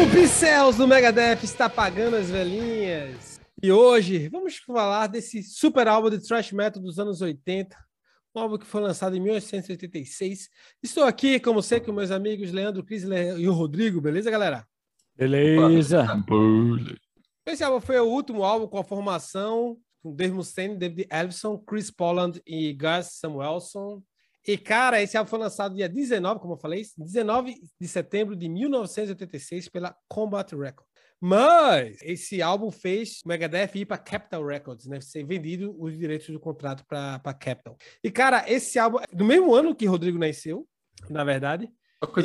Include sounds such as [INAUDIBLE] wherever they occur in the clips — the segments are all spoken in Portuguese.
O Pincels do Megadeth está pagando as velhinhas. E hoje vamos falar desse super álbum de thrash metal dos anos 80, um álbum que foi lançado em 1986. Estou aqui, como sempre, com meus amigos Leandro, Cris e o Rodrigo, beleza, galera? Beleza. Esse álbum foi o último álbum com a formação com Dave Mustaine, David Ellison, Chris Poland e Gus Samuelson. E, cara, esse álbum foi lançado dia 19, como eu falei, 19 de setembro de 1986 pela Combat Records. Mas esse álbum fez o Megadeth ir para Capital Records, né? Ser vendido os direitos do contrato para Capital. E, cara, esse álbum, do mesmo ano que Rodrigo nasceu, na verdade.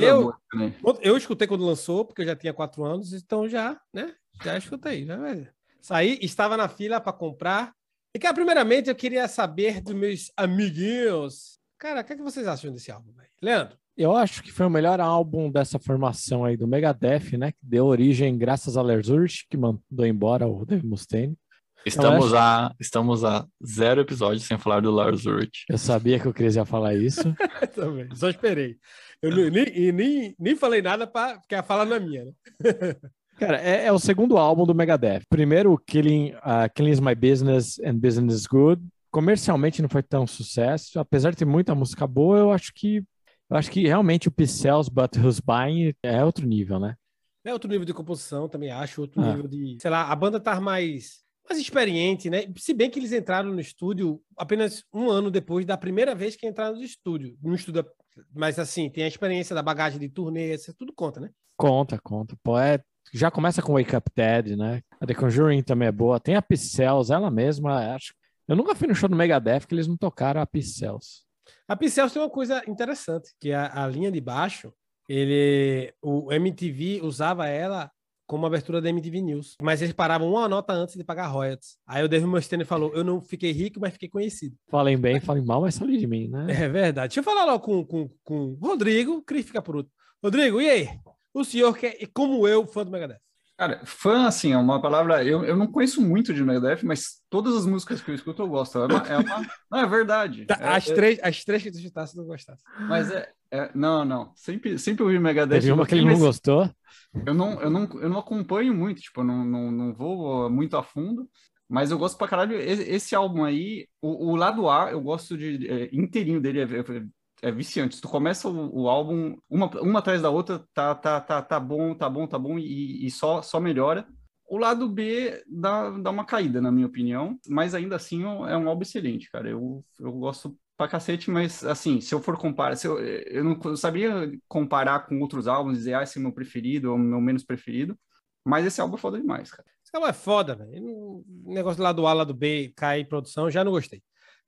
Eu, boa, né? eu escutei quando lançou, porque eu já tinha quatro anos, então já, né? Já escutei, já, velho. Saí, estava na fila para comprar. E, cara, primeiramente eu queria saber dos meus amiguinhos. Cara, o que, é que vocês acham desse álbum, velho? Leandro? Eu acho que foi o melhor álbum dessa formação aí do Megadeth, né? Que deu origem graças a Lars Ulrich, que mandou embora o Dave Mustaine. Estamos, acho... a, estamos a zero episódios sem falar do Lars Ulrich. Eu sabia que o Cris ia falar isso. [LAUGHS] Também, só esperei. Eu nem, nem, nem falei nada para porque a fala não é minha, né? [LAUGHS] Cara, é, é, o segundo álbum do Megadeth. Primeiro, Killing, uh, Killing is My Business and Business is Good. Comercialmente não foi tão sucesso. Apesar de ter muita música boa, eu acho que eu acho que realmente o P-Cells But Who's Buying é outro nível, né? É outro nível de composição, também acho. Outro ah. nível de. Sei lá, a banda tá mais, mais experiente, né? Se bem que eles entraram no estúdio apenas um ano depois da primeira vez que entraram no estúdio. No estúdio, mas assim, tem a experiência da bagagem de turnê, isso tudo conta, né? Conta, conta. Pô, é já começa com Wake Up Dead, né? A The Conjuring também é boa. Tem a Pixels, ela mesma, acho. Eu nunca fui no show do Megadeth que eles não tocaram a Pixels. A Pixels tem uma coisa interessante, que a, a linha de baixo, ele, o MTV usava ela como abertura da MTV News, mas eles paravam uma nota antes de pagar royalties. Aí o David Mustaine falou: Eu não fiquei rico, mas fiquei conhecido. Falem bem, falem mal, mas falem de mim, né? É verdade. Deixa eu falar logo com, com, com o Rodrigo, o Cris fica por outro. Rodrigo, e aí? O senhor que é, como eu, fã do Megadeth. Cara, fã, assim, é uma palavra. Eu, eu não conheço muito de Megadeth, mas todas as músicas que eu escuto eu gosto. É uma. É uma não, é verdade. Tá, é, as, é, três, as três que tu chutasse, não gostasse. Mas é, é. não, não. Sempre, sempre ouvi Megadeth. Teve uma que ele não gostou? Eu não, eu, não, eu não acompanho muito, tipo, eu não, não, não vou muito a fundo. Mas eu gosto pra caralho. Esse álbum aí, o, o lado A, eu gosto de. É, inteirinho dele. É, é viciante. Tu começa o, o, álbum, uma, uma atrás da outra, tá, tá, tá, tá bom, tá bom, tá bom, e, e só, só melhora. O lado B dá, dá uma caída, na minha opinião, mas ainda assim é um álbum excelente, cara. Eu, eu gosto pra cacete, mas assim, se eu for comparar, se eu, eu não sabia comparar com outros álbuns, dizer, ah, esse é meu preferido ou meu menos preferido, mas esse álbum é foda demais, cara. Esse álbum é foda, velho. O negócio do lado A, lado B, cair em produção, já não gostei.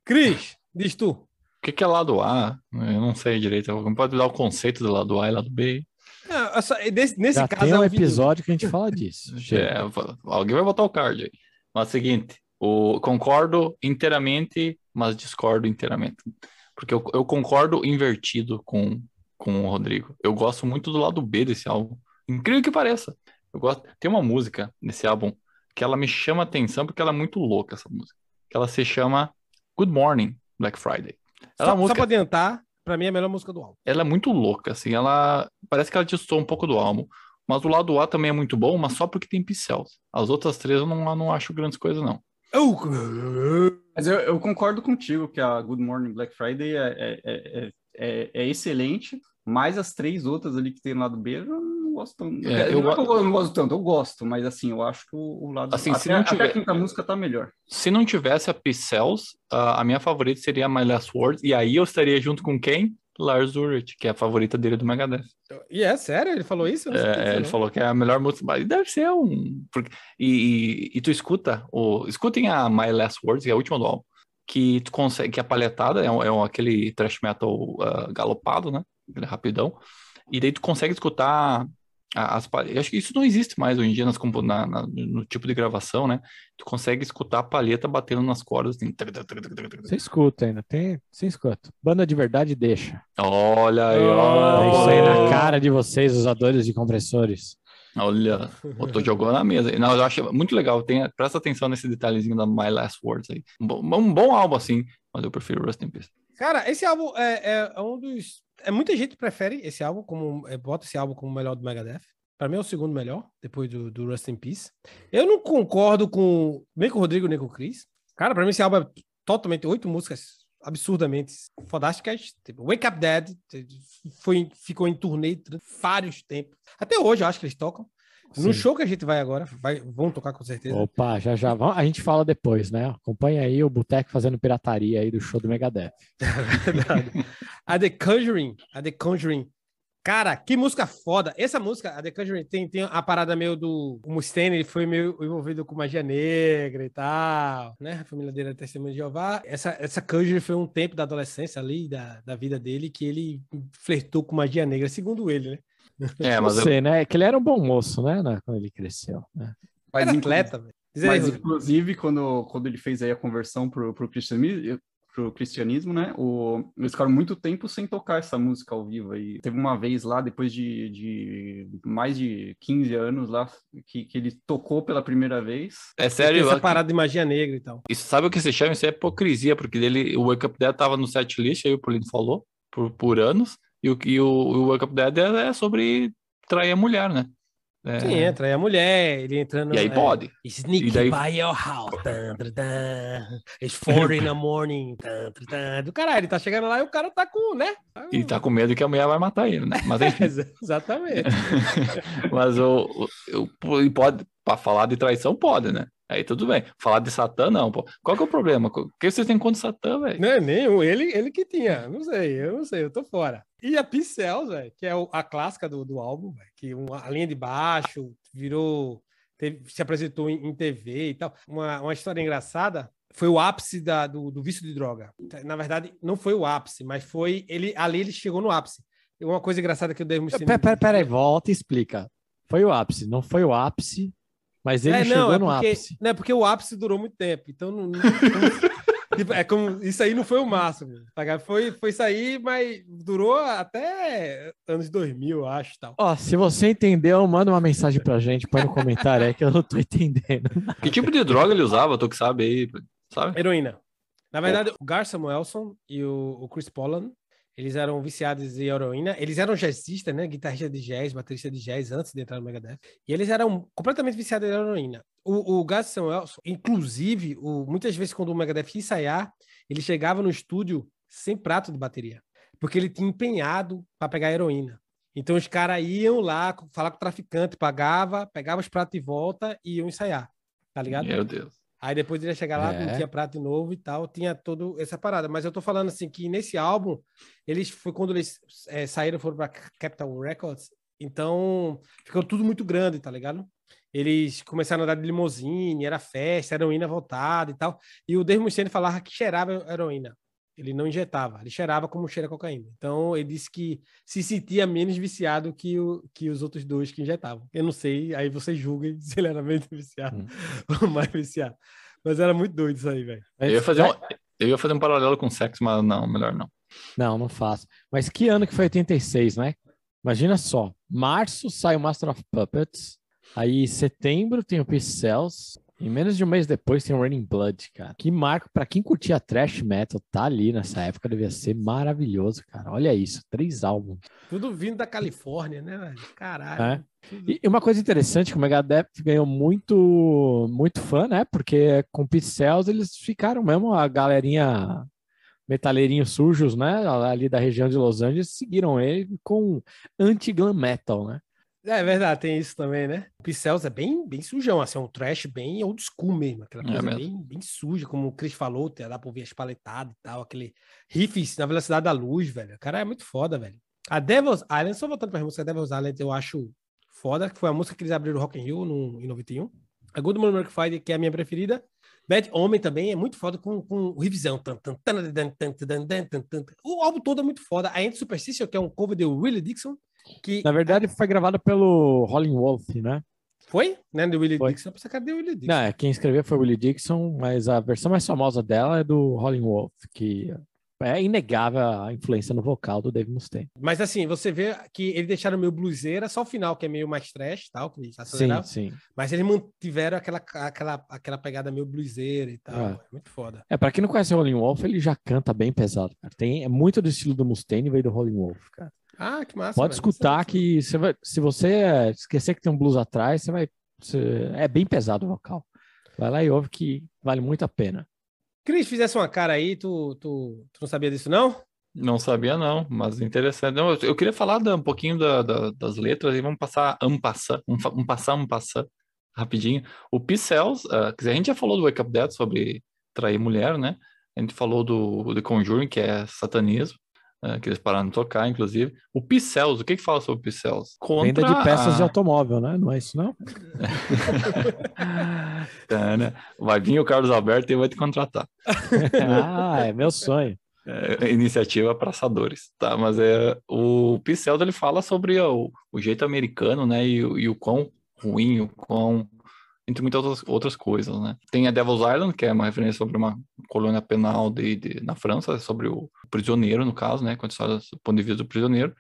Cris, diz tu que, que é lado A? Eu não sei direito. Não pode dar o conceito do lado A e lado B. É, essa, nesse, nesse Já caso. Tem é um episódio que a gente fala disso. [LAUGHS] É, alguém vai botar o card aí. Mas é o seguinte, o, concordo inteiramente, mas discordo inteiramente. Porque eu, eu concordo invertido com, com o Rodrigo. Eu gosto muito do lado B desse álbum. Incrível que pareça. Eu gosto. Tem uma música nesse álbum que ela me chama atenção porque ela é muito louca, essa música. Que ela se chama Good Morning, Black Friday. Ela só, música... só pra adiantar, pra mim é a melhor música do álbum. Ela é muito louca, assim, ela parece que ela distou um pouco do álbum. Mas o lado A também é muito bom, mas só porque tem pincéis. As outras três eu não, eu não acho grandes coisas, não. Mas eu, eu, concordo contigo que a Good Morning Black Friday é, é, é, é, é excelente, mas as três outras ali que tem no lado B, eu gosto tanto. É, eu, eu, eu, não gosto tanto, eu gosto, mas assim, eu acho que o, o lado assim, até, se não tiver, até a quinta música tá melhor. Se não tivesse a Pixels, uh, a minha favorita seria My Last Words, e aí eu estaria junto com quem? Lars Ulrich, que é a favorita dele do Megadeth. E é sério? Ele falou isso? É, ele falou que é a melhor música, mas deve ser um... E, e, e, tu escuta, o... escutem a My Last Words, que é a última do álbum, que tu consegue, que a palhetada é, é aquele thrash metal uh, galopado, né? Aquele rapidão. E daí tu consegue escutar as eu acho que isso não existe mais hoje em dia nas, na, na, no tipo de gravação, né? Tu consegue escutar a palheta batendo nas cordas. Assim... Você escuta ainda, tem, você escuta. Banda de verdade deixa. Olha aí, olha. É isso aí na cara de vocês, usadores de compressores. Olha, eu tô jogando na mesa. Não, eu acho muito legal. Tem, presta atenção nesse detalhezinho da My Last Words aí. Um bom, um bom álbum assim, mas eu prefiro Rust in Peace. Cara, esse álbum é, é, é um dos é, muita gente prefere esse álbum como é, bota esse álbum como o melhor do Megadeth. Pra mim é o segundo melhor, depois do, do Rust in Peace. Eu não concordo com nem com o Rodrigo nem com o Chris. Cara, pra mim esse álbum é totalmente oito músicas absurdamente fantásticas. Tipo, Wake Up Dead foi, ficou em turnê vários tempos. Até hoje eu acho que eles tocam. No Sim. show que a gente vai agora, vai, vão tocar com certeza. Opa, já já. A gente fala depois, né? Acompanha aí o Boteco fazendo pirataria aí do show do Megadeth. [LAUGHS] Verdade. a The Conjuring, a The Conjuring. Cara, que música foda. Essa música, a The Conjuring, tem, tem a parada meio do... O Mustaine, ele foi meio envolvido com magia negra e tal, né? A família dele é testemunha de Jeová. Essa, essa Conjuring foi um tempo da adolescência ali, da, da vida dele, que ele flertou com magia negra, segundo ele, né? É, mas eu, Você, né? Que ele era um bom moço, né? na- Quando ele cresceu. Né? Mas, Era atleta, velho. Mas inclusive, quando, quando ele fez aí a conversão pro, pro cristianismo, pro cristianismo, né? O, eles ficaram muito tempo sem tocar essa música ao vivo. aí teve uma vez lá, depois de, de mais de 15 anos lá, que, que ele tocou pela primeira vez. é sério, essa parada de magia negra e tal. isso, sabe o que se chama? Isso é hipocrisia, porque ele, o Wake Up Dead tava no set list, aí o Polino falou, por, por anos, e o, e o, o Wake Up Dead é, é sobre trair a mulher, né? É, Sim, entra aí a mulher, ele entrando... E aí é, pode. Sneak E daí- by your house. Tan, tan, tan. It's four in the morning. Tan, tan. Do caralho, ele tá chegando lá e o cara tá com, né? E tá com medo que a mulher vai matar ele, né? Mas [LAUGHS] Exatamente. [LAUGHS] Mas o, o, o- pode, para falar de traição, pode, né? Aí tudo bem. Falar de Satã, não, pô. Qual que é o problema? O que vocês têm contra Satã, velho? Não é nenhum, ele, ele que tinha. Não sei, eu não sei, eu tô fora. E a Pixels, velho, que é a clássica do, do álbum, velho, que uma, a linha de baixo virou. teve- se apresentou em, em TV e tal. Uma, uma história engraçada. Foi o ápice da, do, do vício de droga. Na verdade, não foi o ápice, mas foi. ele Ali ele chegou no ápice. Uma coisa engraçada que eu dei Pera, pera, pera aí, volta e explica. Foi o ápice, não foi o ápice, mas ele é, chegou não, é no porque, ápice. Não, é porque o ápice durou muito tempo. Então, não, não- tipo, é como isso aí não foi o máximo. tá? Foi, foi isso aí, mas durou até anos 2000, eu acho, tal. Ó, se você entendeu, manda uma mensagem pra gente, põe no comentário aí que eu não tô entendendo. Que tipo de droga ele usava? Tu que sabe aí, sabe? Heroína. Na verdade, o Gar Samuelson e o, o Chris Pollan, eles eram viciados em heroína. Eles eram jazzistas, né? Guitarrista de jazz, baterista de jazz antes de entrar no Megadeth. E eles eram completamente viciados em heroína. O, o Gar Samuelson, inclusive, o- muitas vezes quando o Megadeth ia ensaiar, ele chegava no estúdio sem prato de bateria. Porque ele tinha empenhado para pegar heroína. Então os caras iam lá falar com o traficante, pagava, pegava os pratos de volta e iam ensaiar. Tá ligado? Meu Deus. Aí depois ele ia chegar lá, É. não tinha prato de novo e tal, tinha toda essa parada. Mas eu tô falando assim que nesse álbum, eles foi quando eles eh, saíram, foram pra Capital Records, então ficou tudo muito grande, tá ligado? Eles começaram a andar de limousine, era festa, heroína voltada e tal. E o Dave Mustaine falava que cheirava heroína. Ele não injetava, ele cheirava como cheira cocaína. Então ele disse que se sentia menos viciado que, o, que os outros dois que injetavam. Eu não sei, aí vocês julguem [LAUGHS] se ele era menos viciado ou mais viciado. Mas era muito doido isso aí, velho. Eu ia, fazer um, eu ia fazer um paralelo com sexo, mas não, melhor não. Não, não faço. Mas que ano que foi 86, né? Imagina só. Março sai o Master of Puppets. Aí setembro tem o Peace Cells. E menos de um mês depois tem o Raining Blood, cara. Que marco, pra quem curtia trash metal, tá ali nessa época, devia ser maravilhoso, cara. Olha isso, três álbuns. Tudo vindo da Califórnia, né, velho? Caralho. É. E uma coisa interessante que o Megadeth ganhou muito, muito fã, né? Porque com Peace Cells eles ficaram mesmo a galerinha metaleirinhos sujos, né? Ali da região de Los Angeles, seguiram ele com anti-glam metal, né? É verdade, tem isso também, né? O Pixels é bem, bem sujão, assim, é um trash bem old school mesmo, aquela coisa é mesmo. bem, bem suja, como o Chris falou, dá pra ouvir as paletadas e tal, aquele riffs na velocidade da luz, velho. O cara é muito foda, velho. A Devil's Island, só voltando pra música, a Devil's Island eu acho foda, que foi a música que eles abriram Rock in Rio no, em 91. A Good Morning American Friday, que é a minha preferida. Bad Homem também é muito foda com, com o revisão. O álbum todo é muito foda. A End Superstition, que é um cover de Willie Dixon, que Na verdade, foi gravada pelo Rolling Wolf, né? Foi? Né? Do Willie Foi. Dixon. Era do Willie Dixon. Não, é, quem escreveu foi o Willie Dixon, mas a versão mais famosa dela é do Rolling Wolf, que é inegável a influência no vocal do Dave Mustaine. Mas assim, você vê que eles deixaram meio bluseira, só o final que é meio mais trash, tal, que eles Sim, aceleraram. sim. Mas eles mantiveram aquela, aquela, aquela pegada meio bluseira e tal. Ah. É muito foda. É, pra quem não conhece o Rolling Wolf, ele já canta bem pesado, cara. Tem, é muito do estilo do Mustaine, veio do Rolling Wolf, cara. Ah, que massa. Pode escutar que você vai, se você esquecer que tem um blues atrás, você vai, você- é bem pesado o vocal. Vai lá e ouve que vale muito a pena. Cris, fizesse uma cara aí, tu, tu, tu não sabia disso, não? Não sabia, não, mas interessante. Não, eu, eu queria falar da- um pouquinho da- da- das letras e vamos passar um passar, um, um passar, um passar, rapidinho. O P-Cells, ah, quer dizer, a gente já falou do Wake Up Dead sobre trair mulher, né? A gente falou do The Conjuring, que é satanismo, ah, que eles pararam de tocar, inclusive. O P-Cells, o que que fala sobre o P-Cells? Venda de peças de a- automóvel, né? Não é isso, não? Tá, [LAUGHS] né? Vai vir o Carlos Alberto e vai te contratar. [LAUGHS] ah, é meu sonho. É, iniciativa Praçadores, tá? Mas é o Pincel ele fala sobre o, o jeito americano, né? E, o- e o quão ruim, o quão entre muitas outras, outras coisas, né? Tem a Devil's Island, que é uma referência sobre uma colônia penal de, de- na França, sobre o prisioneiro, no caso, né? Conta a história do ponto de vista do prisioneiro.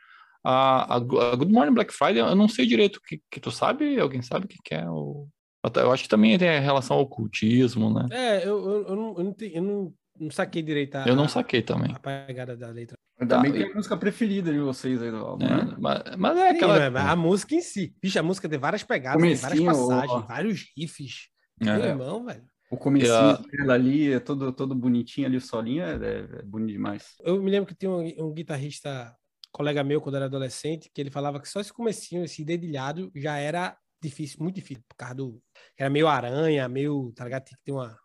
A, a, Go- a Good Morning Black Friday, eu não sei direito o que, que tu sabe, alguém sabe o que, que é o. Eu acho que também tem relação ao ocultismo, né? É, eu, eu, eu não, eu, não, te- eu não, não saquei direito a, Eu não saquei também. a pegada da letra. Ainda Tá, bem que é a música preferida de vocês aí do álbum, É, né? mas, mas é Sim, aquela. mas a música em si. Bicho, a música tem várias pegadas, tem várias passagens, ó. vários riffs. É. Meu irmão, velho. O comecinho dela ali, é todo, todo bonitinho ali, o solinho, é, é bonito demais. Eu me lembro que tinha um, um guitarrista, colega meu, quando era adolescente, que ele falava que só esse comecinho, esse dedilhado, já era difícil, muito difícil, por causa do... Era meio aranha, meio, tá ligado? Tinha que ter uma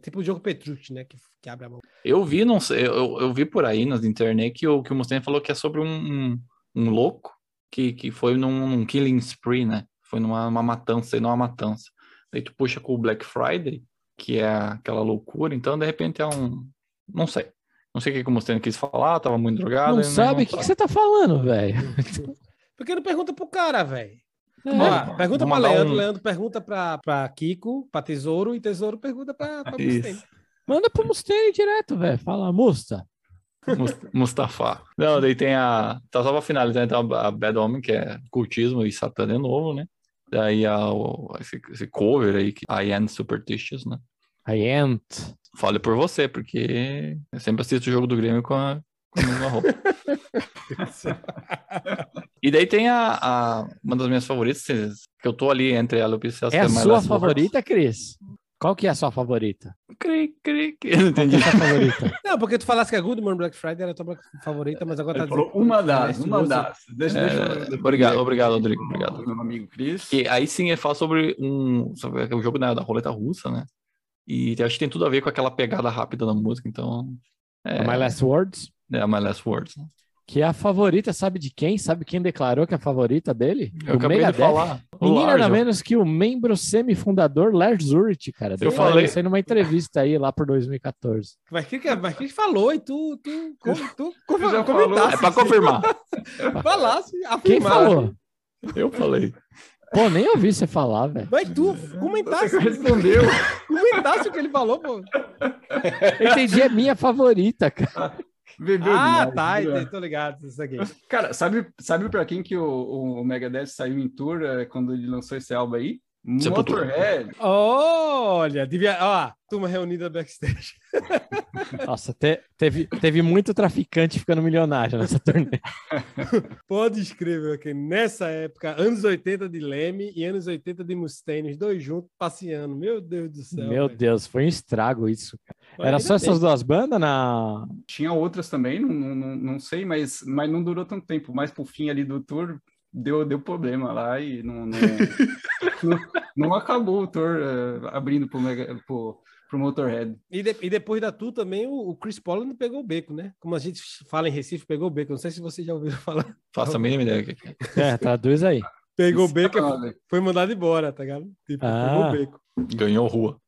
tipo o jogo Petrucci, né? Que, que abre a mão. Eu vi, não sei, eu, eu vi por aí nas internet que o, que o Mustaine falou que é sobre um, um, um louco que, que foi num, num killing spree, né? Foi numa uma matança, e não uma matança. Daí tu puxa com o Black Friday, que é aquela loucura, então de repente é um. Não sei. Não sei o que que o Mustaine quis falar, tava muito drogado. Não sabe o que, que você tá falando, velho? [LAUGHS] Por que não pergunta pro cara, velho? É. Ó, pergunta pra Leandro, um- Leandro pergunta pra, pra Kiko, pra Tesouro, e Tesouro pergunta pra, pra Isso. Mustaine. Manda pro Mustaine direto, velho. Fala, Musta. Mus- Mustafa. Não, daí tem a. Tá só pra finalizar, então a Bad Homem, que é cultismo e satã de novo, né? Daí a, o- esse, esse cover aí, que I Am Superstitious, né? I ain't. Fale por você, porque eu sempre assisto o jogo do Grêmio com a, com a mesma roupa. [LAUGHS] e daí tem a, a- uma das minhas favoritas, que eu tô ali entre ela e o Pincel. É a sua favorita, Cris? Qual que é a sua favorita? Cri, cri, cri. Eu não Qual entendi. que é a sua favorita? [LAUGHS] Não, porque tu falasse que a Good Morning Black Friday era a tua favorita, mas agora tá Ele falou dizendo... uma das, uma das. Deixa, É, deixa eu- obrigado, obrigado, Rodrigo, obrigado. Meu amigo Cris. Que aí sim ele fala sobre um sobre o jogo né, da roleta russa, né? E acho que tem tudo a ver com aquela pegada rápida da música, então. É, My Last Words? é My Last Words. né? Que é a favorita, sabe de quem? Sabe quem declarou que é a favorita dele? Eu acabei de falar. O Ninguém nada menos que o membro semifundador Lars Ulrich, cara. Eu falei. Isso aí numa entrevista aí lá por 2014. Mas que, que- mas que falou e tu, tu, tu, tu, tu já comentasse. É pra confirmar. [LAUGHS] Falasse, Quem afirmasse. falou? Eu falei. Pô, nem ouvi você falar, velho. Mas tu comentasse, Você respondeu. comentasse o que ele falou, pô. Eu entendi, é minha favorita, cara. Bebeu Ah, demais, tá, entendi, tô ligado. Isso aqui. Cara, sabe, sabe pra quem que o, o Megadeth saiu em tour eh, quando ele lançou esse álbum aí? Motorhead. Olha, devia. Ó, turma reunida backstage. [LAUGHS] Nossa, te- teve, teve muito traficante ficando milionário nessa turnê. [LAUGHS] Pode escrever aqui. Nessa época, anos 80 de Leme e anos 80 de Mustaine, os dois juntos passeando. Meu Deus do céu. Meu velho. Deus, foi um estrago isso. cara. Mas Era só bem. essas duas bandas na. Tinha outras também, não, não, não- sei, mas, mas não durou tanto tempo. Mais pro fim ali do tour, deu, deu problema lá e não, não, [LAUGHS] não, não acabou o tour eh, abrindo pro, Mega, pro, pro Motorhead. E, de- e depois da Tu também, o, o Chris Paul não pegou o beco, né? Como a gente fala em Recife, pegou o beco. Não sei se vocês já ouviram falar. Faço a mínima ideia. é. É, traduz aí. Pegou o beco é e foda. foi- mandado embora, tá ligado? Tipo, Ah. pegou o beco. Ganhou rua.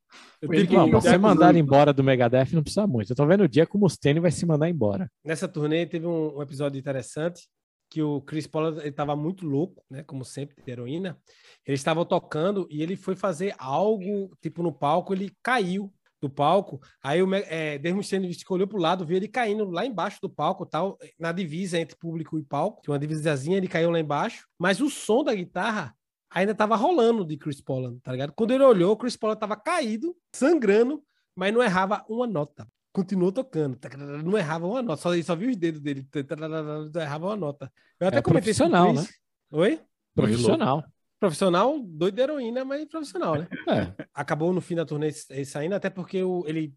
Tipo, Não, pra ser mandado embora do Megadeth não precisa muito. Eu tô vendo o dia que o Mustaine vai se mandar embora. nessa turnê teve um, um episódio interessante que o Chris Paul estava muito louco, né? Como sempre, de heroína. Eles estavam tocando e ele foi fazer algo, tipo, no palco, ele caiu do palco. Aí o é, Mustaine olhou pro lado, viu ele caindo lá embaixo do palco, tal, na divisa entre público e palco. Tinha uma divisazinha, ele caiu lá embaixo. Mas o som da guitarra ainda estava rolando de Chris Paul, tá ligado? Quando ele olhou, o Chris Paul estava caído, sangrando, mas não errava uma nota. Continuou tocando. Não errava uma nota, só, só vi os dedos dele. Não errava uma nota. Eu até É comentei profissional, Chris. Oi? Profissional. Profissional, doido de heroína, mas profissional, né? É. Acabou no fim da turnê ele saindo, até porque o- ele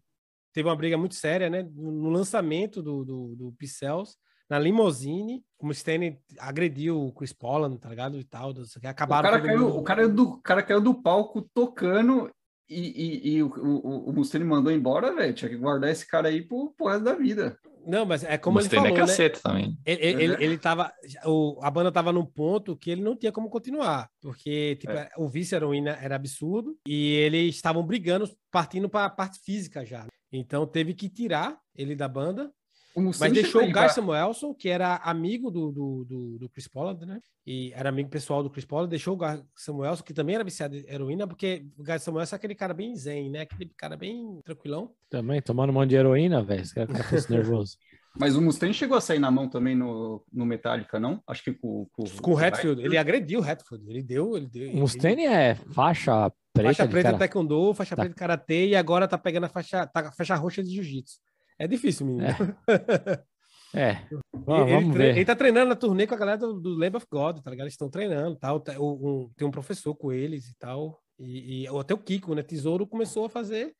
teve uma briga muito séria, né? No lançamento do, do, do Pixels, na limousine, como o Stanley agrediu o Chris Pollan, tá ligado? E tal, sei o acabaram cara, caiu, o, cara do, o cara caiu do palco tocando e, e, e o, o, o Mustaine mandou embora, velho. Tinha que guardar esse cara aí pro, pro resto da vida. Não, mas é como ele Mustaine falou, é né? caceta também. Ele, ele, ele- ele tava. O, a banda tava num ponto que ele não tinha como continuar. Porque tipo, É. o vice-heroína era absurdo e eles estavam brigando, partindo para a parte física já. Então teve que tirar ele da banda. Mas deixou o Guy Samuelson, que era amigo do, do, do, do Chris Pollard, né? E era amigo pessoal do Chris Pollard, deixou o Guy Samuelson, que também era viciado em heroína, porque o Guy Samuelson é aquele cara bem zen, né? Aquele cara bem tranquilão. Também tomando um monte de heroína, velho. Esse cara fosse [LAUGHS] nervoso. Mas o Mustaine chegou a sair na mão também no, no Metallica, não? Acho que com, com, Com o Hatfield, ele agrediu o Hatfield, ele deu, ele deu. O Mustaine é faixa preta faixa de preta cara. de taekwondo, faixa Tá. preta de karatê e agora tá pegando a faixa, tá, a faixa roxa de jiu-jitsu. É difícil, menino. É. [LAUGHS] E- Vamos, ele, vamos ver. ele tá treinando na turnê com a galera do, do Lamb of God, tá ligado? Eles estão treinando tal. tá- o- um- tem um professor com eles e tal. E, e até o Kiko, né? Tesouro começou a fazer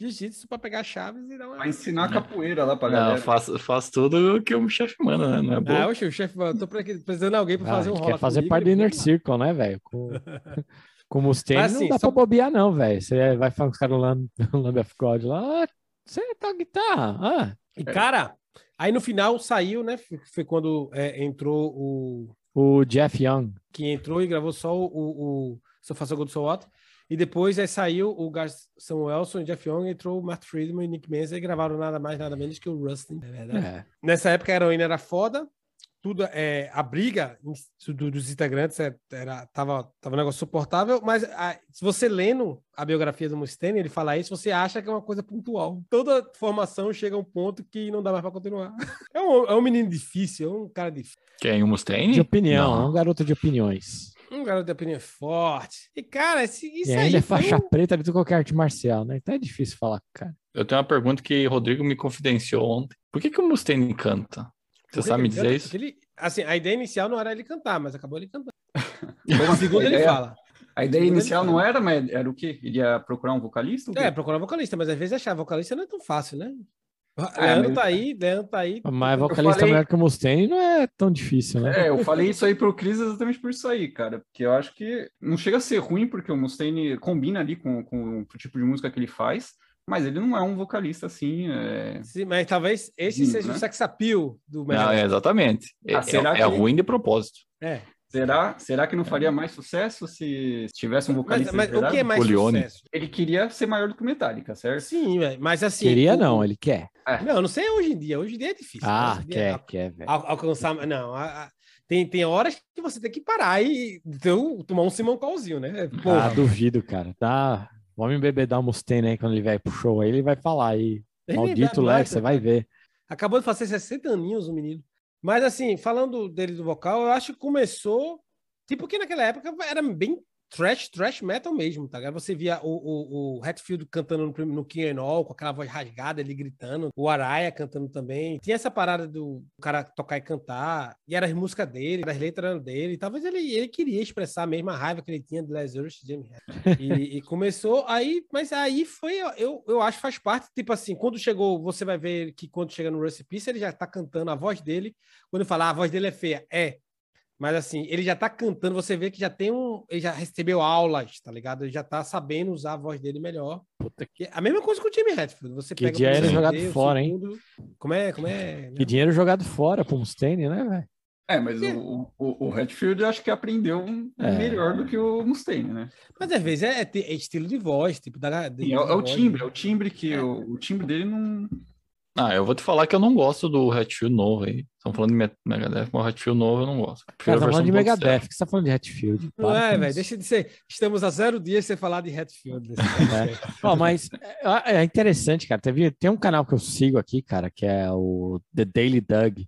jiu-jitsu pra pegar chaves e dar uma. Vai ensinar capoeira lá pra Não, galera. faz, faz tudo que o chefe manda, né? Não é bom. Ah, oxe, o chefe, eu tô pre- precisando de alguém pra Ah, fazer um rola quer fazer comigo, parte do ele- Inner Circle, né, velho? Com, [LAUGHS] com o Mustaine Mas, não assim, dá só- pra bobear, não, velho. Você vai falar com os caras do Lamb [LAUGHS] Lamb of God lá. Você tá guitarra? Ah, E, cara, aí no final saiu, né? Foi quando é, entrou o. o Jeff Young. Que entrou e gravou só o. o, o eu faço gol do So What. E depois aí saiu o Gas Samuelson e Jeff Young, entrou o Matt Friedman e Nick Menza e gravaram nada mais, nada menos que o Rustin, é verdade. É. Nessa época a heroína era foda, tudo é, a briga dos integrantes é- era tava, tava um negócio suportável, mas a- se você lendo a biografia do Mustaine, ele fala isso, você acha que é uma coisa pontual. Toda formação chega a um ponto que não dá mais para continuar. [LAUGHS] É um, é um menino difícil, é um cara difícil. Quem? O Mustaine? De opinião, é Não. um garoto de opiniões. Um garoto de opinião forte. E, cara, esse, isso e aí. ainda é foi faixa preta de qualquer arte marcial, né? Então é difícil falar, cara. Eu tenho uma pergunta que o Rodrigo me confidenciou ontem. Por que, que o Mustaine canta? Você Porque sabe me dizer canta- isso? ele- assim, a ideia inicial não era ele cantar, mas acabou ele cantando. [LAUGHS] Como assim? Segundo a ele fala. A ideia inicial não era, mas era o quê? Ele ia procurar um vocalista? É, procurar vocalista, mas às vezes achar vocalista não é tão fácil, né? É, Leandro mas- tá aí, Leandro tá aí. Mas vocalista falei- melhor que o Mustaine não é tão difícil, né? É, eu falei isso aí pro Cris exatamente por isso aí, cara. Porque eu acho que não chega a ser ruim, porque o Mustaine combina ali com, com o tipo de música que ele faz, mas ele não é um vocalista assim. é, Sim, mas talvez esse seja né? o sex appeal do Não, Megadeth. é exatamente. É, Ah, será é- é que- ruim de propósito. É. Será, será que não faria mais sucesso se tivesse um Mas, vocalista mas o liberado? que é mais Polione. sucesso? Ele queria ser maior do que o Metallica, certo? Sim, mas assim... Queria o- não, ele quer. Não, não sei hoje em dia. Hoje em dia é difícil. Ah, quer, quer, velho. al- alcançar... Não, a- a- tem, tem horas que você tem que parar e então, tomar um Simão Calzinho, né? Ah, Porra, duvido, cara. Tá. O homem bebedar o Mustaine aí quando ele vier pro show aí, ele vai falar aí. Maldito Lex, você vai ver. Acabou de fazer 60 aninhos o menino. Mas assim, falando dele do vocal, eu acho que começou. Tipo que naquela época era bem trash, trash metal mesmo, tá? Você via o, o, o Hatfield cantando no, no King and All, com aquela voz rasgada, ele gritando. O Araya cantando também. Tinha essa parada do cara tocar e cantar. E era as músicas dele, as letras dele. Talvez ele, ele queria expressar a mesma raiva que ele tinha de e Jimmy Hendrix. E, e [LAUGHS] começou aí, mas aí foi, eu, eu acho que faz parte, tipo assim, quando chegou, você vai ver que quando chega no Peace, ele já tá cantando a voz dele. Quando fala, ah, a voz dele é feia, é. Mas assim, ele já tá cantando, você vê que já tem um. Ele já recebeu aulas, tá ligado? Ele já tá sabendo usar a voz dele melhor. Puta Que- A mesma coisa com o Jimmy Hatfield. Você Que pega o dinheiro jogado o fora, hein? segundo- Como é? Como é? Que dinheiro jogado fora pro Mustaine, né, velho? É, mas o, o, o Hatfield eu acho que aprendeu É. melhor do que o Mustaine, né? Mas às vezes é, é é estilo de voz, tipo, da. de- Sim, é, o- é o timbre, né? é o timbre que o, o timbre dele não. Ah, eu vou te falar que eu não gosto do Hatfield novo aí. Estão falando de Me- Megadeth, mas o Hatfield novo eu não gosto. Cara, tá falando de versão 1.0. Megadeth, que você tá falando de Hatfield. Não é, velho. Deixa de ser. Estamos a zero dias sem falar de Hatfield. [LAUGHS] Ó, mas é, é interessante, cara. Teve, tem um canal que eu sigo aqui, cara, que é o The Daily Doug,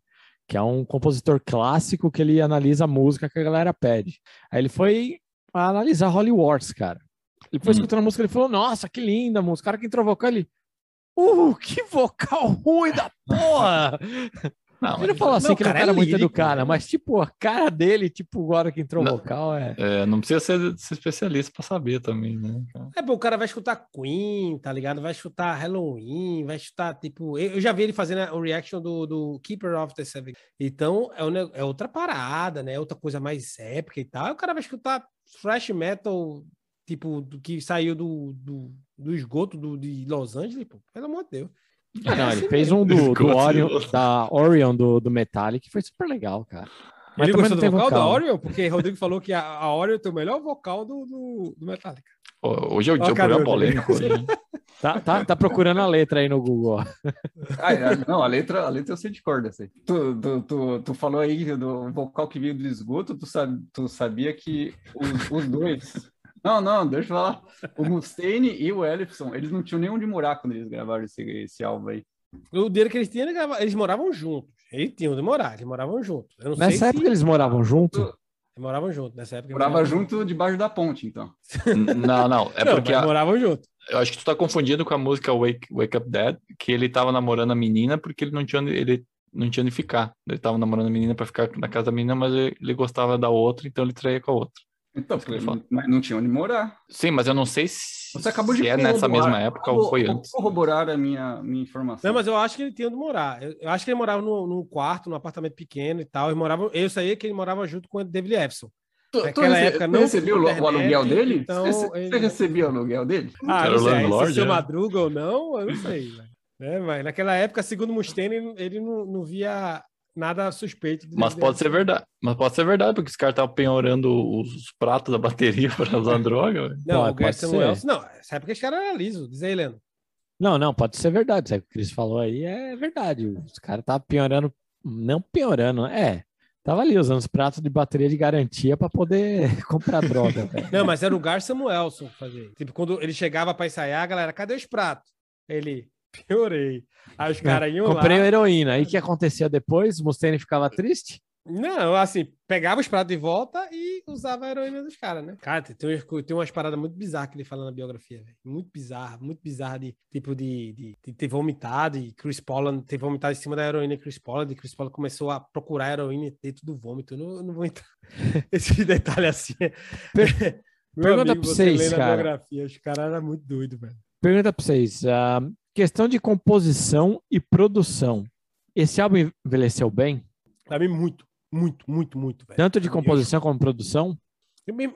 que é um compositor clássico que ele analisa a música que a galera pede. Aí ele foi analisar Holy Wars, cara. Ele foi Hum. escutando a música, ele falou: Nossa, que linda a música. O cara que vocal, ele. Uh, que vocal ruim da porra! Não, Ele falou assim Não, que cara, não era é muito lírico, educada, né? mas tipo, a cara dele, tipo, agora que entrou o Não. vocal, é. é, não precisa ser, ser especialista pra saber também, né? É, pô, o cara vai escutar Queen, tá ligado? Vai escutar Halloween, vai escutar, tipo... Eu eu já vi ele fazendo o reaction do, do Keeper of the Seven. Então, é, um é outra parada, né? Outra coisa mais épica e tal. O cara vai escutar thrash metal, tipo, do que saiu do, do, do esgoto do, de Los Angeles, pô. Pelo amor de Deus. Ah, não, ele fez um do, do. Orion, da Orion do, do Metallic, que foi super legal, cara. Mas Ele gostou do vocal, da vocal. Orion? Porque Rodrigo falou que a, a Orion tem o melhor vocal do, do, do Metallica. Hoje é o dia cara, programa polêmico. né? Tá, tá, tá procurando a letra aí no Google. ó. Ah, é, não, a letra, a letra eu sei de cor dessa aí. Tu, tu, tu, tu falou aí do vocal que veio do esgoto, tu, sabe, tu sabia que os, os dois. Não, não, deixa eu falar. O Mustaine e o Ellison, eles não tinham nem onde morar quando eles gravaram esse, esse álbum aí. O dele que eles tinham, eles moravam juntos. Eles tinham onde morar, eles moravam juntos. Eu não sei Nessa época se... eles moravam junto? Eles moravam juntos, nessa época. moravam junto debaixo da ponte, então. Não, não. É [LAUGHS] Não, porque a- moravam juntos. eu acho que tu tá confundindo com a música Wake, Wake Up Dead, que ele tava namorando a menina porque ele não tinha onde, ele não tinha onde ficar. Ele tava namorando a menina pra ficar na casa da menina, mas ele, ele gostava da outra, então ele traía com a outra. Então, porque, mas não tinha onde morar. Sim, mas eu não sei se, Você acabou de se é nessa corroborar- mesma época ou foi antes. corroborar a minha, minha informação. Não, mas eu acho que ele tinha onde morar. Eu, eu acho que ele morava num, num quarto, num apartamento pequeno e tal. Eles moravam, eu sabia que ele morava junto com o David Epson. Tu, naquela época não recebeu tinha o, o aluguel internet, dele? então você, ele- você recebia o aluguel dele? Ah, Era não o sei, landlord, se seu né? Madruga ou não, eu não sei. Né, mas naquela época, segundo o Mustaine, ele, ele não, não via nada suspeito. de Mas pode ser verdade. Mas pode ser verdade, porque os caras estavam penhorando os pratos da bateria [LAUGHS] para usar droga. Não, Pode- o ser. Não, nessa época esse cara era liso. Diz aí, Helena. Não, não, pode ser verdade. Isso aí que o Cris falou aí é verdade. Os caras estavam piorando, não piorando, é. Tava ali usando os pratos de bateria de garantia para poder [LAUGHS] comprar droga, [LAUGHS] velho. Não, mas era o Gar Samuelson fazia. Tipo, quando ele chegava pra ensaiar, a galera, cadê os pratos? Ele, piorei. Aí os caras iam Comprei lá. heroína. Aí o que acontecia depois? O Mustaine ficava triste? Não, assim, pegava os pratos de volta e usava a heroína dos caras, né? Cara, tem, tem umas- paradas muito bizarras que ele fala na biografia, velho. Muito bizarra, muito bizarra de tipo de, de, de ter vomitado e Chris Paul ter vomitado em cima da heroína e Chris Paul, e Chris Paul começou a procurar heroína dentro do vômito. Eu não, não vou entrar [LAUGHS] esse detalhe assim. [LAUGHS] Pergunta amigo, pra você vocês, na cara. biografia, os caras eram muito doidos, velho. Pergunta para vocês. ah, questão de composição e produção. Esse álbum envelheceu bem? Pra mim, muito, muito, muito, muito, velho. Tanto de composição como produção?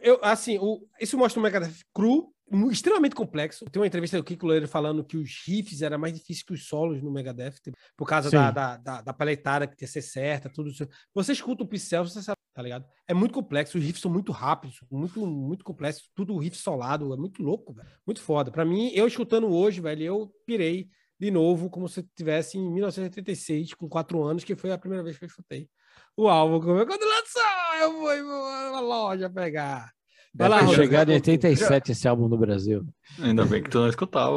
Eu, assim, o, isso mostra um Megadeth cru, extremamente complexo. Tem uma entrevista do Kiko Loureiro falando que os riffs eram mais difíceis que os solos no Megadeth, tipo, por causa da, da, da, da paletada que tinha que ser certa, tudo isso. Você escuta o pincel, você sabe, tá ligado? É muito complexo, os riffs são muito rápidos, muito, muito complexos, tudo riff solado, é muito louco, velho. Muito foda. Pra mim, eu escutando hoje, velho, eu pirei de novo, como se eu tivesse em 1986, com quatro anos, que foi a primeira vez que eu escutei o álbum. Quando lançou, eu vou na loja pegar. Vai lá, chegado em 87 esse álbum no Brasil. Ainda bem que tu não escutava,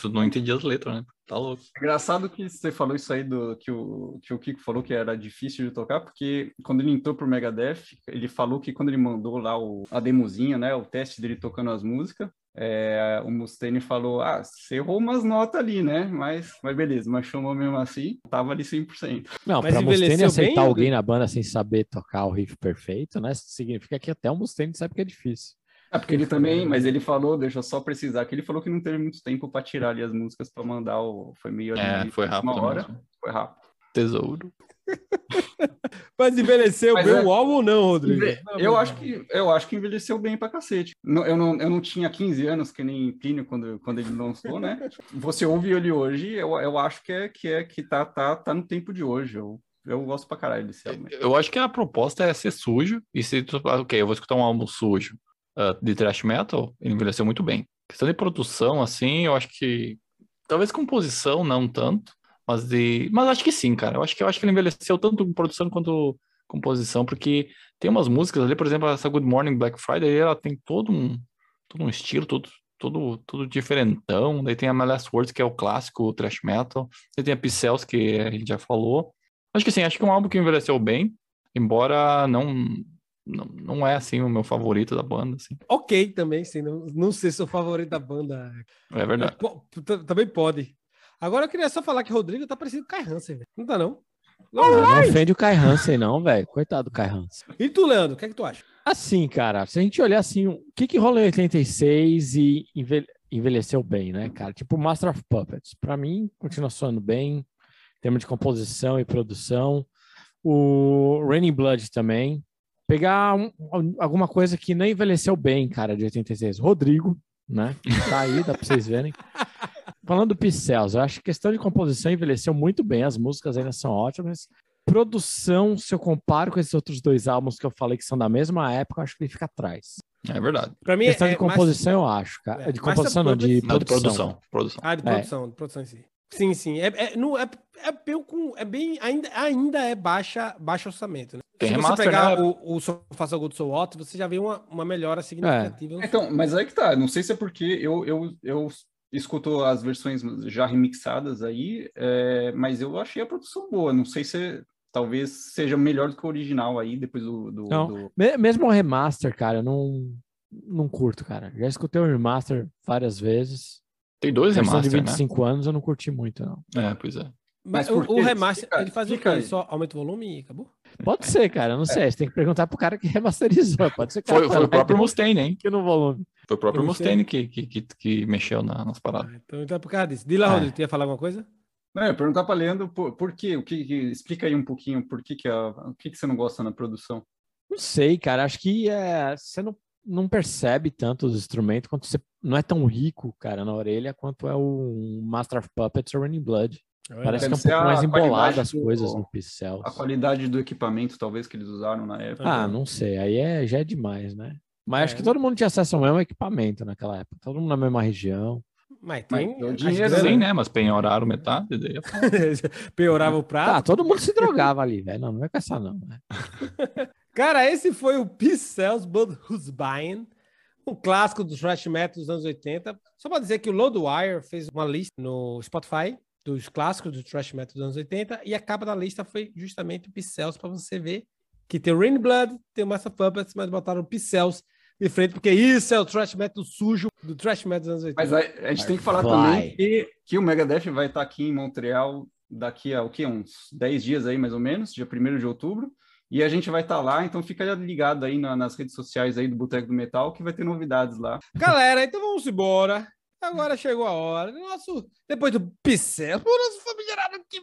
tu não entendia as letras, né? Tá louco. Engraçado que você falou isso aí do que o, que o Kiko falou que era difícil de tocar, porque quando ele entrou pro Megadeth, ele falou que quando ele mandou lá o, a demozinha, né, o teste dele tocando as músicas, é, o Mustaine falou, ah, você errou umas notas ali, né, mas, mas beleza, mas chamou mesmo assim, tava ali 100%. Não, Mas para Mustaine aceitar bem, alguém na banda sem saber tocar o riff perfeito, né? Significa que até o Mustaine sabe que é difícil. É porque ele também, mas ele falou, deixa eu só precisar, que ele falou que não teve muito tempo para tirar ali as músicas para mandar o, foi meio É, ali, foi rápido uma hora, mesmo. foi rápido. Tesouro. [LAUGHS] Mas envelheceu Mas bem é- o álbum ou não, Rodrigo? Enve- Não, Eu não. acho que eu acho que envelheceu bem pra cacete. Não- eu, não, eu não tinha 15 anos, que nem Plínio quando, quando ele lançou, né? [LAUGHS] Você ouve ele hoje, eu, eu acho que é que é que tá, tá, tá no tempo de hoje. Eu, eu gosto pra caralho desse álbum. Eu acho que a proposta é ser sujo, e se tu, ah, ok, eu vou escutar um álbum sujo ah, de thrash metal, ele envelheceu muito bem. Questão de produção, assim, eu acho que. Talvez composição, não tanto, mas de. Mas acho que sim, cara. Eu acho que eu acho que ele envelheceu tanto produção quanto composição, porque tem umas músicas ali, por exemplo, essa Good Morning Black Friday, ela tem todo um, todo um estilo, todo, todo, todo diferentão. Daí tem a My Last Words, que é o clássico thrash metal. Daí tem a Pixels, que a gente já falou. Acho que sim, acho que é um álbum que envelheceu bem, embora não, não, não é assim o meu favorito da banda, assim. Ok também, sim. Não, não ser seu favorito da banda. É verdade. Também pode. Agora eu queria só falar que o Rodrigo tá parecido com o Kai Hansen, velho. Não tá, não? Ah, não ofende o Kai Hansen, não, velho. Coitado do Kai Hansen. E tu, Leandro, o que é que tu acha? Assim, cara, se a gente olhar assim, o que que rolou em 86 e envelhe- envelheceu bem, né, cara? Tipo Master of Puppets. Pra mim, continua soando bem, em termos de composição e produção. O Raining Blood também. Pegar um- alguma coisa que não envelheceu bem, cara, de 86. Rodrigo, né? Tá aí, dá pra vocês verem. Falando do Pixels, eu acho que questão de composição envelheceu muito bem, as músicas ainda são ótimas. Produção, se eu comparo com esses outros dois álbuns que eu falei que são da mesma época, eu acho que ele fica atrás. É verdade. Pra mim Questão é de composição, eu acho, cara. é, de composição, não, de Não, de produção. produção. produção. Ah, de É. produção, de produção em si. Sim, sim. É, é, não, é, é bem, é bem ainda, ainda é baixa, baixo orçamento, né? Tem Se você remaster, pegar né? o, o Sofá So Good So Hot, você já vê uma, uma melhora significativa. no Então, mas aí que tá. Não sei se é porque eu, eu, eu escuto as versões já remixadas aí, é, mas eu achei a produção boa. Não sei se talvez seja melhor do que o original aí, depois do. do- Não. do- Me- Mesmo o remaster, cara, eu não, não curto, cara. Já escutei o remaster várias vezes. Tem dois Versão de remaster, né? 25 anos eu não curti muito, não. É, pois é. Mas Mas o, o remaster, ele faz o quê? aí. Só aumenta o volume e acabou? Pode ser, cara, não sei. Você tem que perguntar pro cara que [LAUGHS] remasterizou. Pode ser que Foi, foi o próprio Mustaine, hein? que no volume. Foi o próprio. Mustaine que, que, que, que mexeu na- nas paradas. Ah, então, então é por causa disso. Dila, É. Rodrigo, tu ia falar alguma coisa? Não, eu ia perguntar para Leandro por, por quê? O que, que- explica aí um pouquinho por que, que, a, o que, que você não gosta na produção. Não sei, cara. Acho que é, você não, não percebe tanto os instrumentos quanto você não é tão rico, cara, na orelha quanto é o Master of Puppets ou Running Blood. Parece que é um pouco mais embolado as do- coisas no Pixels. A qualidade do equipamento, talvez, que eles usaram na época. Ah, não sei. Aí é, já é demais, né? Mas É. acho que todo mundo tinha acesso ao mesmo equipamento naquela época. Todo mundo na mesma região. Mas Mas tem. o as dinheiro, Sim, né? Mas penhoraram metade. Daí é. [LAUGHS] Piorava o Ah, prato. todo mundo se drogava ali, velho. Não, não vai com essa, não. Né? [LAUGHS] Cara, esse foi o Pixels Blood Who's Buying, um clássico do thrash metal dos anos 80. Só para dizer que o Loadwire fez uma lista no Spotify dos clássicos do thrash metal dos anos 80 e a capa da lista foi justamente o Pixels para você ver que tem o Rain Blood, tem o Master Puppets, mas botaram o Pixels de frente porque isso é o thrash metal sujo do thrash metal dos anos 80. Mas a, a gente tem que falar Vai. também que, que o Megadeth vai estar aqui em Montreal daqui a o quê? Uns 10 dias aí, mais ou menos, dia 1 de outubro. E a gente vai estar lá, então fica ligado aí na- nas redes sociais aí do Boteco do Metal, que vai ter novidades lá. Galera, então vamos embora. Agora chegou a hora. Nosso, depois do pincel, o nosso familiarado que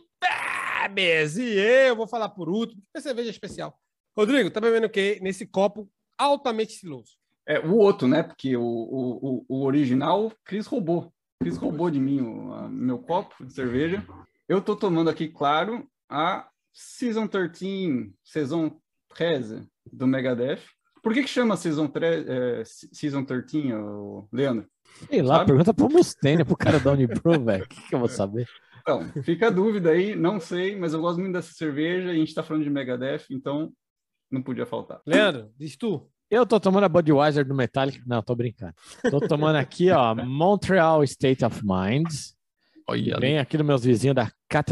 bebes. E eu vou falar por último, é cerveja especial. Rodrigo, tá bebendo o quê? Nesse copo altamente estiloso. É, o outro, né? Porque o, o, o- o original, Cris roubou. Cris roubou de mim o a- meu copo de cerveja. Eu tô tomando aqui, claro, a Season 13, Season 13 do Megadeth. Por que que chama Season, 13, é, Season 13, ô, Leandro? Sei lá, Sabe? pergunta pro Mustaine, pro cara da Unipro, [LAUGHS] velho. O que, que eu vou saber? Então, fica a dúvida aí, não sei, mas eu gosto muito dessa cerveja e a gente tá falando de Megadeth, então não podia faltar. Leandro, diz tu. Eu tô tomando a Budweiser do Metallica. Não, tô brincando. Tô tomando aqui, ó, Montreal State of Mind. Olha. Vem aqui dos meus vizinhos da Cat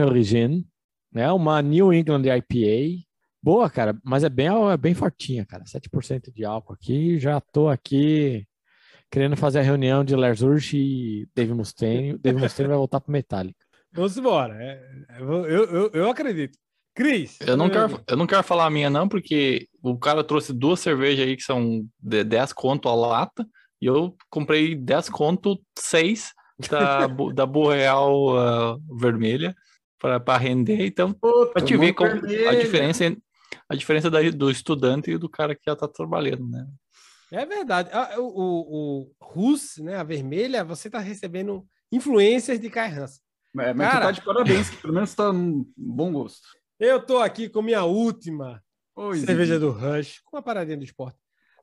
Origin. É uma New England IPA. Boa, cara, mas é bem, é bem fortinha, cara. 7% de álcool aqui. Já tô aqui querendo fazer a reunião de Lars Ulrich e Dave Mustaine. Dave Mustaine vai voltar pro Metallica. Vamos embora. É, eu, eu, eu, eu acredito. Cris. Eu não, bebendo quero, eu não quero falar a minha, não, porque o cara trouxe duas cervejas aí que são de 10 conto a lata, e eu comprei 10 conto, 6 da, da Boreal ah, vermelha para render. Então, pra te ver como a diferença, a diferença da- do estudante e do cara que já tá trabalhando, né? É verdade. Ah, O, o, o Rus, né, a vermelha, você tá recebendo influências de Kai Hansen. É, mas Cara. tu tá de parabéns, que pelo menos tá um bom gosto. Eu tô aqui com minha última Oi, cerveja do Rush, com a paradinha do esporte.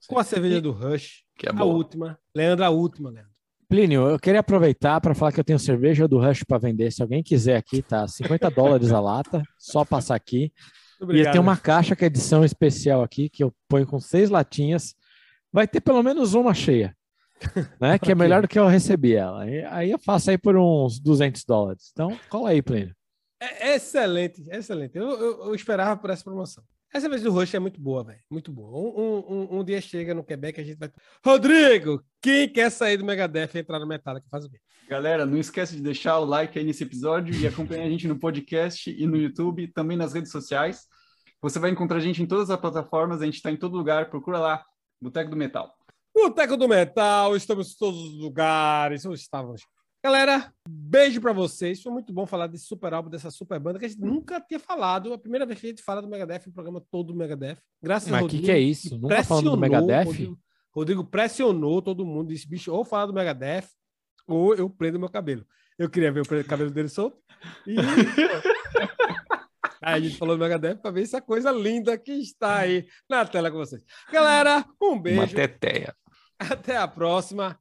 Com a cerveja do Rush, Que é a bom. última. Leandro, a última, Leandro. Plínio, eu queria aproveitar para falar que eu tenho cerveja do Rush para vender. Se alguém quiser aqui, tá 50 dólares a lata, só passar aqui. Muito E tem uma caixa que é edição especial aqui, que eu ponho com seis latinhas. Vai ter pelo menos uma cheia, [LAUGHS] né? Que é melhor do que eu recebi ela. Aí, aí eu faço aí por uns 200 dólares. Então, cola aí, Plínio. É excelente, excelente. Eu, eu, eu esperava por essa promoção. Essa vez do Rush é muito boa, velho. Muito boa. Um, um, um, dia chega no Quebec, a gente vai. Rodrigo, quem quer sair do Megadeth e entrar no Metallica? Faz o quê? Galera, não esquece de deixar o like aí nesse episódio e acompanhar a gente no podcast e no YouTube, também nas redes sociais. Você vai encontrar a gente em todas as plataformas, a gente está em todo lugar, procura lá, Boteco do Metal. Boteco do Metal, estamos em todos os lugares, estávamos. Galera, beijo para vocês. Foi muito bom falar desse super álbum, dessa super banda que a gente nunca tinha falado. A primeira vez que a gente fala do Megadeth, o programa todo do Megadeth. Graças Mas a o que, Rodrigo. que é isso? Nunca falando do Megadeth? Rodrigo, Rodrigo pressionou todo mundo, disse, bicho, ou falar do Megadeth, ou eu prendo meu cabelo. Eu queria ver o cabelo dele solto. E... [LAUGHS] aí a gente falou do Megadeth para ver essa coisa linda que está aí na tela com vocês. Galera, um Uma beijo. teteia. Até a próxima.